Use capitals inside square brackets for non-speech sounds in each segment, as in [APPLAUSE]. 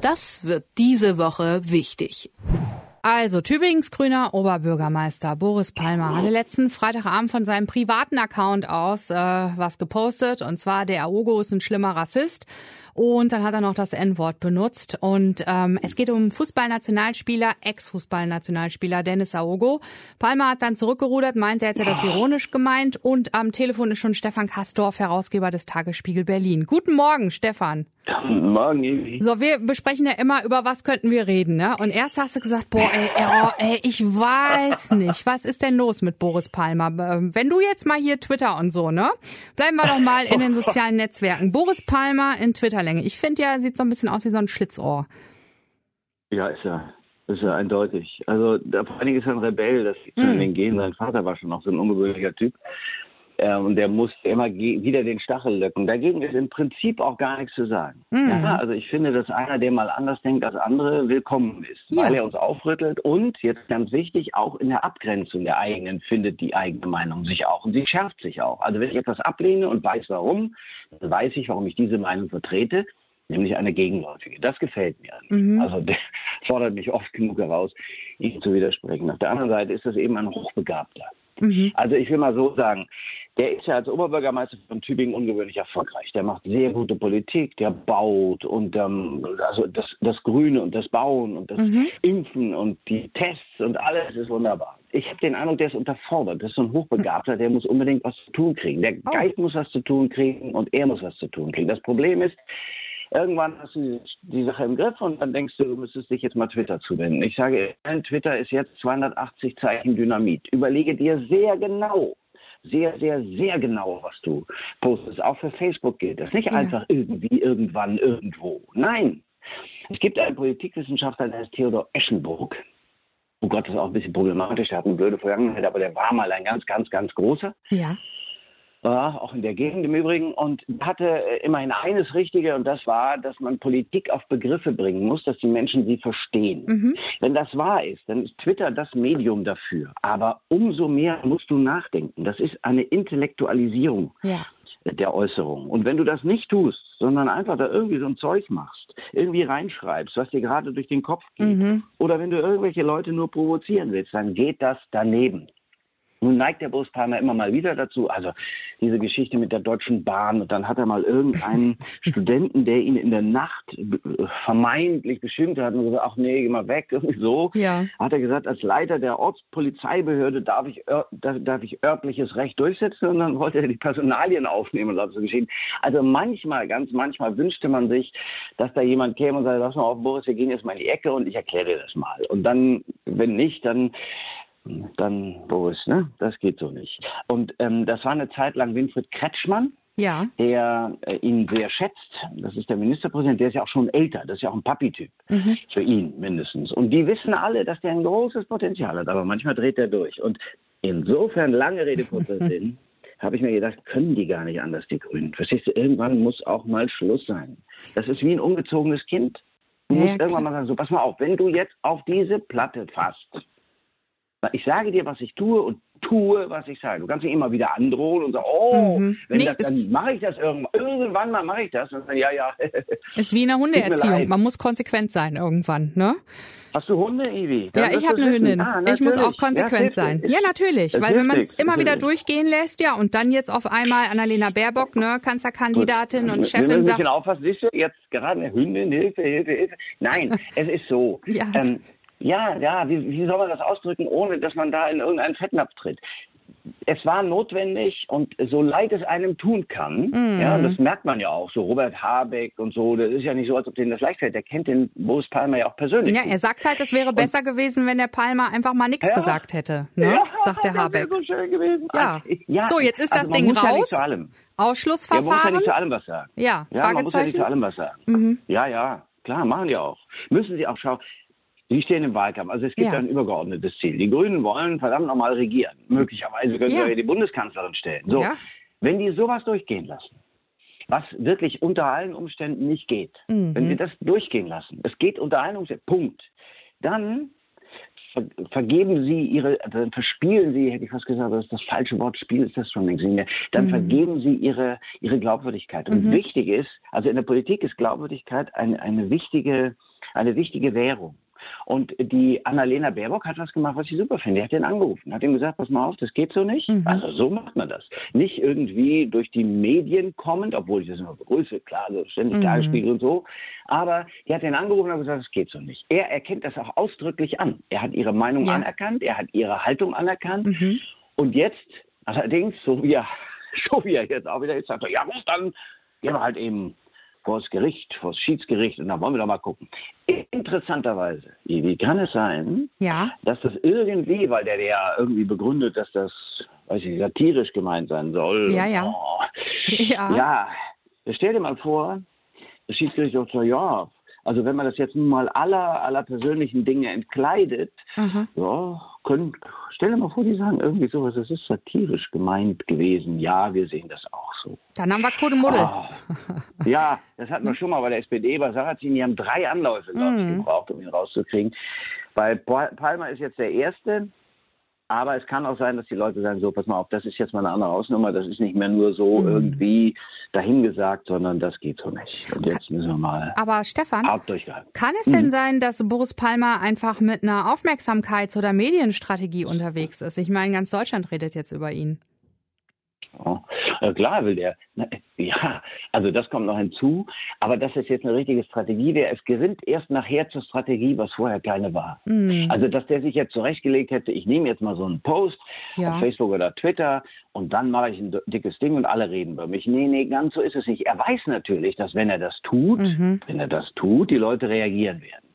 Das wird diese Woche wichtig. Also, Tübingens grüner Oberbürgermeister Boris Palmer hatte letzten Freitagabend von seinem privaten Account aus äh, was gepostet. Und zwar, der Aogo ist ein schlimmer Rassist. Und dann hat er noch das N-Wort benutzt. Und ähm, es geht um Fußballnationalspieler, Ex-Fußballnationalspieler Dennis Aogo. Palmer hat dann zurückgerudert, meinte, er hätte das ironisch gemeint. Und am Telefon ist schon Stefan Kastorf, Herausgeber des Tagesspiegel Berlin. Guten Morgen, Stefan. Guten [LAUGHS] Morgen, Evi. So, wir besprechen ja immer, über was könnten wir reden, ne? Und erst hast du gesagt, boah, ey, ey, oh, ey, ich weiß nicht, was ist denn los mit Boris Palmer? Ähm, Wenn du jetzt mal hier Twitter und so, ne? Bleiben wir doch mal in den sozialen Netzwerken. Boris Palmer in Twitterlänge. Ich finde ja, sieht so ein bisschen aus wie so ein Schlitzohr. Ja, ist ja, ist ja eindeutig. Also, da, vor allen Dingen ist er ein Rebell, das liegt schon in den Genen. Sein Vater war schon noch so ein ungewöhnlicher Typ. Äh, und der musste immer wieder den Stachel löcken. Dagegen ist im Prinzip auch gar nichts zu sagen. Ja, also ich finde, dass einer, der mal anders denkt als andere, willkommen ist, Ja. weil er uns aufrüttelt und, jetzt ganz wichtig, auch in der Abgrenzung der eigenen findet die eigene Meinung sich auch und sie schärft sich auch. Also wenn ich etwas ablehne und weiß warum, dann weiß ich, warum ich diese Meinung vertrete, nämlich eine gegenläufige. Das gefällt mir. Also [LAUGHS] der fordert mich oft genug heraus, ihm zu widersprechen. Auf der anderen Seite ist das eben ein Hochbegabter. Also ich will mal so sagen, der ist ja als Oberbürgermeister von Tübingen ungewöhnlich erfolgreich. Der macht sehr gute Politik, der baut und ähm, also das, das Grüne und das Bauen und das Impfen und die Tests und alles ist wunderbar. Ich habe den Eindruck, der ist unterfordert. Das ist so ein Hochbegabter, der muss unbedingt was zu tun kriegen. Der Geist muss was zu tun kriegen und er muss was zu tun kriegen. Das Problem ist, irgendwann hast du die, Sache im Griff und dann denkst du, du müsstest dich jetzt mal Twitter zuwenden. Ich sage, Twitter ist jetzt 280 Zeichen Dynamit. Überlege dir sehr genau, sehr, sehr, sehr genau, was du postest. Auch für Facebook gilt das. Nicht einfach irgendwie, irgendwann, irgendwo. Nein. Es gibt einen Politikwissenschaftler, der heißt Theodor Eschenburg. Oh Gott, das ist auch ein bisschen problematisch. Der hat eine blöde Vergangenheit, aber der war mal ein ganz, ganz, ganz großer. Ja. Ja, auch in der Gegend im Übrigen. Und hatte äh, immerhin eines Richtige, und das war, dass man Politik auf Begriffe bringen muss, dass die Menschen sie verstehen. Wenn das wahr ist, dann ist Twitter das Medium dafür. Aber umso mehr musst du nachdenken. Das ist eine Intellektualisierung Ja. der Äußerung. Und wenn du das nicht tust, sondern einfach da irgendwie so ein Zeug machst, irgendwie reinschreibst, was dir gerade durch den Kopf geht, oder wenn du irgendwelche Leute nur provozieren willst, dann geht das daneben. Nun neigt der Boris Palmer immer mal wieder dazu, also diese Geschichte mit der Deutschen Bahn und dann hat er mal irgendeinen [LAUGHS] Studenten, der ihn in der Nacht äh, vermeintlich beschimpft hat und gesagt, ach nee, geh mal weg, [LAUGHS] irgendwie so, Ja. hat er gesagt, als Leiter der Ortspolizeibehörde darf ich, darf, ich örtliches Recht durchsetzen und dann wollte er die Personalien aufnehmen und so geschehen. Also manchmal, ganz manchmal wünschte man sich, dass da jemand käme und sagt, lass mal auf, Boris, wir gehen jetzt mal in die Ecke und ich erkläre dir das mal. Und dann, wenn nicht, dann dann Boris, ne? Das geht so nicht. Und ähm, das war eine Zeit lang Winfried Kretschmann, Ja. der äh, ihn sehr schätzt. Das ist der Ministerpräsident, der ist ja auch schon älter, das ist ja auch ein Papi-Typ. Für ihn mindestens. Und die wissen alle, dass der ein großes Potenzial hat, aber manchmal dreht er durch. Und insofern, lange Rede, kurzer [LAUGHS] Sinn, habe ich mir gedacht, können die gar nicht anders, die Grünen. Verstehst du, irgendwann muss auch mal Schluss sein. Das ist wie ein ungezogenes Kind. Du Ja, musst klar. irgendwann mal sagen, so, pass mal auf, wenn du jetzt auf diese Platte fasst, ich sage dir, was ich tue und tue, was ich sage. Du kannst mich immer wieder androhen und sagen, oh, Mhm. wenn Nee, das, dann mache ich das irgendwann. Irgendwann mal mache ich das. Und dann, ja, ja. [LAUGHS] Ist wie in der Hundeerziehung. Man muss konsequent sein irgendwann, ne? Hast du Hunde, Ivi? Ja, ich habe eine. Hündin. Ah, ich muss auch konsequent Ja, sein. Ja, natürlich. Es Weil wenn man es immer wieder durchgehen lässt, ja, und dann jetzt auf einmal Annalena Baerbock, ne, Kanzlerkandidatin und Wir Chefin müssen sagt, nicht aufpassen, siehst du, jetzt gerade eine Hündin, Hilfe, Hilfe, Hilfe. Nein, [LAUGHS] es ist so. Ja. ähm, ja, ja, wie, wie soll man das ausdrücken, ohne dass man da in irgendeinen Fettnapf tritt? Es war notwendig und so leid es einem tun kann, Mhm. ja, und das merkt man ja auch, so Robert Habeck und so, das ist ja nicht so, als ob denen das leicht fällt. Der kennt den Boris Palmer ja auch persönlich. ja, er sagt halt, es wäre besser gewesen, wenn der Palmer einfach mal nichts Ja. gesagt hätte, ne? Ja, sagt der Habeck. so schön gewesen. Ja. ja. So, jetzt ist das also Ding raus. zu allem. Ja, man muss ja Ausschlussverfahren? nicht zu allem was sagen. Ja, Ja, man muss ja nicht zu allem was sagen. Mhm. Ja, ja, klar, machen die auch. Müssen sie auch schauen. Sie stehen im Wahlkampf. Also es gibt Ja. ein übergeordnetes Ziel. Die Grünen wollen verdammt nochmal regieren. Möglicherweise können Ja. sie ja die Bundeskanzlerin stellen. So, Ja. wenn die sowas durchgehen lassen, was wirklich unter allen Umständen nicht geht, Mhm. wenn sie das durchgehen lassen, es geht unter allen Umständen, Punkt, dann ver vergeben sie ihre, dann verspielen sie, hätte ich fast gesagt, das ist das falsche Wort, Spiel ist das schon längst nicht mehr, dann vergeben sie ihre, ihre Glaubwürdigkeit. Und wichtig ist, also in der Politik ist Glaubwürdigkeit eine, eine wichtige eine wichtige Währung. Und die Annalena Baerbock hat was gemacht, was ich super finde. Die hat den angerufen, hat ihm gesagt, pass mal auf, das geht so nicht. Mhm. Also so macht man das. Nicht irgendwie durch die Medien kommend, obwohl ich das immer begrüße, klar, so ständig mhm. Tagesspiegel und so. Aber die hat den angerufen und gesagt, das geht so nicht. Er erkennt das auch ausdrücklich an. Er hat ihre Meinung ja. anerkannt, er hat ihre Haltung anerkannt. Mhm. Und jetzt, allerdings, so wie er, [LAUGHS] so wie er jetzt auch wieder ist, sagt er, ja, muss dann gehen wir halt eben vor das Gericht, vor das Schiedsgericht und dann wollen wir doch mal gucken. Interessanterweise, wie kann es sein, ja. dass das irgendwie, weil der ja irgendwie begründet, dass das, weiß ich, satirisch gemeint sein soll. Ja, ja. Oh, ja. ja. Stell dir mal vor, das Schiedsgericht sagt so, ja, also wenn man das jetzt nun mal aller, aller persönlichen Dinge entkleidet, mhm. ja, können, stell dir mal vor, die sagen irgendwie sowas, das ist satirisch gemeint gewesen. Ja, wir sehen das auch so. Dann haben wir Kuddelmuddel. Oh, [LAUGHS] ja, das hatten wir schon mal bei der SPD, bei Sarrazin, die haben drei Anläufe, glaube ich, mhm. gebraucht, um ihn rauszukriegen. Bei Palmer ist jetzt der erste. Aber es kann auch sein, dass die Leute sagen, so, pass mal auf, das ist jetzt mal eine andere Hausnummer, das ist nicht mehr nur so mhm. irgendwie dahingesagt, sondern das geht so nicht. Und jetzt müssen wir mal Aber Stefan, kann es denn mhm. sein, dass Boris Palmer einfach mit einer Aufmerksamkeits- oder Medienstrategie unterwegs ist? Ich meine, ganz Deutschland redet jetzt über ihn. Ja, äh, klar will der. Ja, also das kommt noch hinzu. Aber dass es jetzt eine richtige Strategie wäre, es gerinnt erst nachher zur Strategie, was vorher keine war. Mhm. Also, dass der sich jetzt zurechtgelegt hätte, ich nehme jetzt mal so einen Post ja. auf Facebook oder Twitter und dann mache ich ein dickes Ding und alle reden über mich. Nee, nee, ganz so ist es nicht. Er weiß natürlich, dass wenn er das tut, mhm. wenn er das tut, die Leute reagieren werden.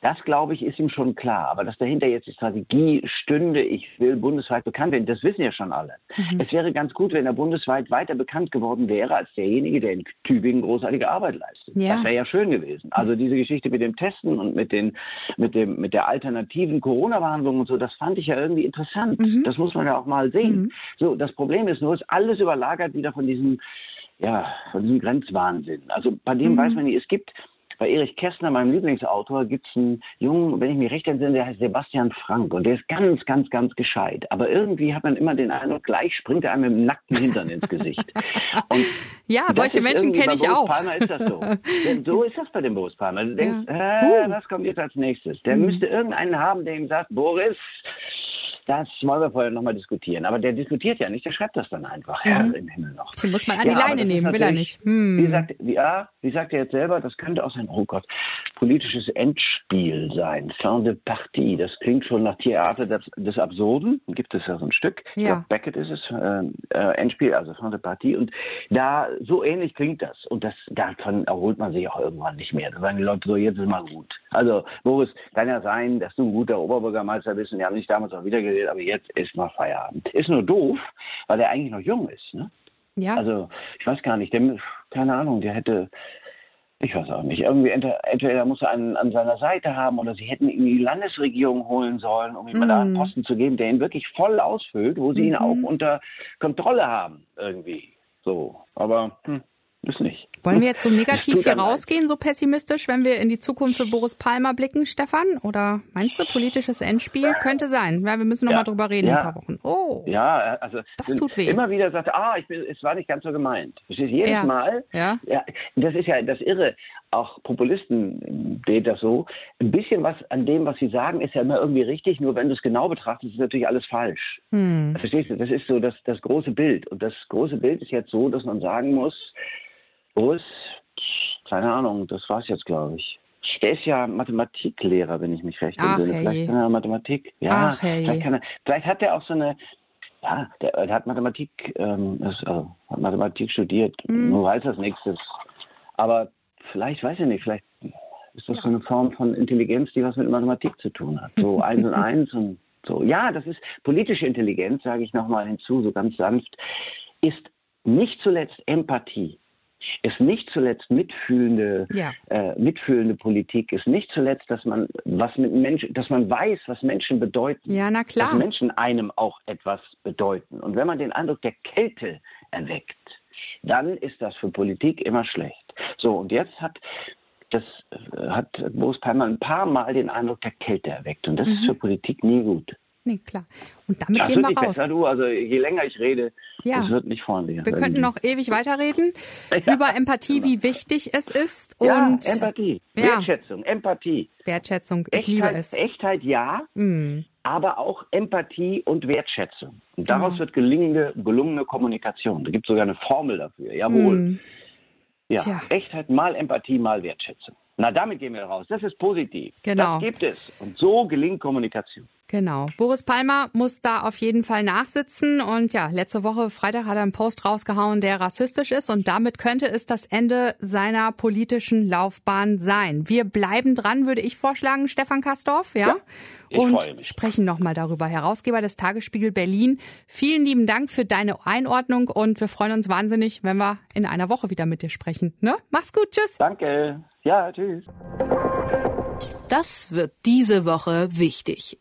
Das, glaube ich, ist ihm schon klar. Aber dass dahinter jetzt die Strategie stünde, ich will bundesweit bekannt werden, das wissen ja schon alle. Mhm. Es wäre ganz gut, wenn er bundesweit weiter bekannt geworden wäre als derjenige, der in Tübingen großartige Arbeit leistet. Ja. Das wäre ja schön gewesen. Also diese Geschichte mit dem Testen und mit, den, mit, dem, mit der alternativen Corona-Behandlung und so, das fand ich ja irgendwie interessant. Mhm. Das muss man ja auch mal sehen. Mhm. So, das Problem ist nur, ist alles überlagert wieder von diesem, ja, von diesem Grenzwahnsinn. Also bei dem mhm. weiß man nicht, es gibt bei Erich Kästner, meinem Lieblingsautor, gibt es einen Jungen, wenn ich mich recht entsinne, der heißt Sebastian Frank und der ist ganz, ganz, ganz gescheit. Aber irgendwie hat man immer den Eindruck, gleich springt er einem mit dem nackten Hintern ins Gesicht. [LAUGHS] Und ja, solche Menschen kenne ich auch. Palmer ist das so. [LAUGHS] Denn so ist das bei dem Boris Palmer. Du denkst, ja. äh, was kommt jetzt als nächstes? Der mhm. müsste irgendeinen haben, der ihm sagt, Boris, das wollen wir vorher nochmal diskutieren. Aber der diskutiert ja nicht, der schreibt das dann einfach. Mhm. Herr im Himmel noch. Den muss man an ja, die Leine nehmen, will er nicht. Hm. Wie, sagt, ja, wie sagt er jetzt selber, das könnte auch sein, oh Gott, politisches Endspiel sein. Fin de partie. Das klingt schon nach Theater des, des Absurden. Gibt es ja so ein Stück. Ja. Ich Beckett ist es, äh, äh, Endspiel, also Fin de partie. Und da, so ähnlich klingt das. Und das, davon erholt man sich auch irgendwann nicht mehr. Da sagen die Leute so, jetzt ist mal gut. Also, Boris, kann ja sein, dass du ein guter Oberbürgermeister bist und wir haben dich damals auch wieder geredet, aber jetzt ist mal Feierabend. Ist nur doof, weil er eigentlich noch jung ist. Ne? Ja. Also ich weiß gar nicht, der, keine Ahnung, der hätte, ich weiß auch nicht, irgendwie entweder, entweder muss er einen an seiner Seite haben oder sie hätten ihn in die Landesregierung holen sollen, um ihm mm. mal da einen mhm. Posten zu geben, der ihn wirklich voll ausfüllt, wo sie mm ihn auch unter Kontrolle haben irgendwie. So, aber hm, ist nicht. Wollen wir jetzt so negativ hier rausgehen, so pessimistisch, wenn wir in die Zukunft für Boris Palmer blicken, Stefan? Oder meinst du, politisches Endspiel? Könnte sein. Ja, wir müssen noch ja, drüber reden ja. in ein paar Wochen. Oh. Ja, also das tut weh. immer wieder sagt, ah, ich bin, es war nicht ganz so gemeint. Verstehst jedes ja. Mal. Ja. ja. Das ist ja das Irre. Auch Populisten sehen das so. Ein bisschen was an dem, was sie sagen, ist ja immer irgendwie richtig. Nur wenn du es genau betrachtest, ist natürlich alles falsch. Hm. Verstehst du? Das ist so das, das große Bild. Und das große Bild ist jetzt so, dass man sagen muss, Boris, keine Ahnung, das war's jetzt, glaube ich. Der ist ja Mathematiklehrer, wenn ich mich recht entsinne. Vielleicht kann er Mathematik. Ja, Ach, hey. vielleicht, kann er, vielleicht hat er auch so eine. Ja, der, der hat Mathematik, ähm, das, also, hat Mathematik studiert. Mhm. Nur weiß das nächstes. Aber vielleicht, weiß ich nicht, vielleicht ist das ja. so eine Form von Intelligenz, die was mit Mathematik zu tun hat. So [LAUGHS] eins und eins und so. Ja, das ist politische Intelligenz, sage ich nochmal hinzu, so ganz sanft, ist nicht zuletzt Empathie ist nicht zuletzt mitfühlende, ja. äh, mitfühlende Politik, ist nicht zuletzt, dass man was mit Menschen, dass man weiß, was Menschen bedeuten. Ja, na klar. Dass Menschen einem auch etwas bedeuten. Und wenn man den Eindruck der Kälte erweckt, dann ist das für Politik immer schlecht. So, und jetzt hat das äh, hat Boris Palmer ein paar Mal den Eindruck der Kälte erweckt. Und das mhm. ist für Politik nie gut. Nee, klar. Und damit das gehen wir raus. besser, du. Also je länger ich rede, Ja. es wird nicht freundlicher. Wir könnten noch ewig weiterreden Ja. über Empathie, wie wichtig es ist ja, und Empathie, Ja. Wertschätzung, Empathie. Wertschätzung. Ich liebe Echtheit, es. Echtheit ja, Mm. aber auch Empathie und Wertschätzung. Und daraus Genau. wird gelingende, gelungene Kommunikation. Da gibt es sogar eine Formel dafür. Jawohl. Mm. Ja, Tja. Echtheit mal Empathie mal Wertschätzung. Na, damit gehen wir raus. Das ist positiv. Genau. Das gibt es. Und so gelingt Kommunikation. Genau. Boris Palmer muss da auf jeden Fall nachsitzen. Und ja, letzte Woche Freitag hat er einen Post rausgehauen, der rassistisch ist. Und damit könnte es das Ende seiner politischen Laufbahn sein. Wir bleiben dran, würde ich vorschlagen, Stefan Kastorf. Ja. Ja, ich und freue mich. sprechen nochmal darüber. Herausgeber des Tagesspiegel Berlin. Vielen lieben Dank für deine Einordnung und wir freuen uns wahnsinnig, wenn wir in einer Woche wieder mit dir sprechen. Ne? Mach's gut. Tschüss. Danke. Ja, tschüss. Das wird diese Woche wichtig.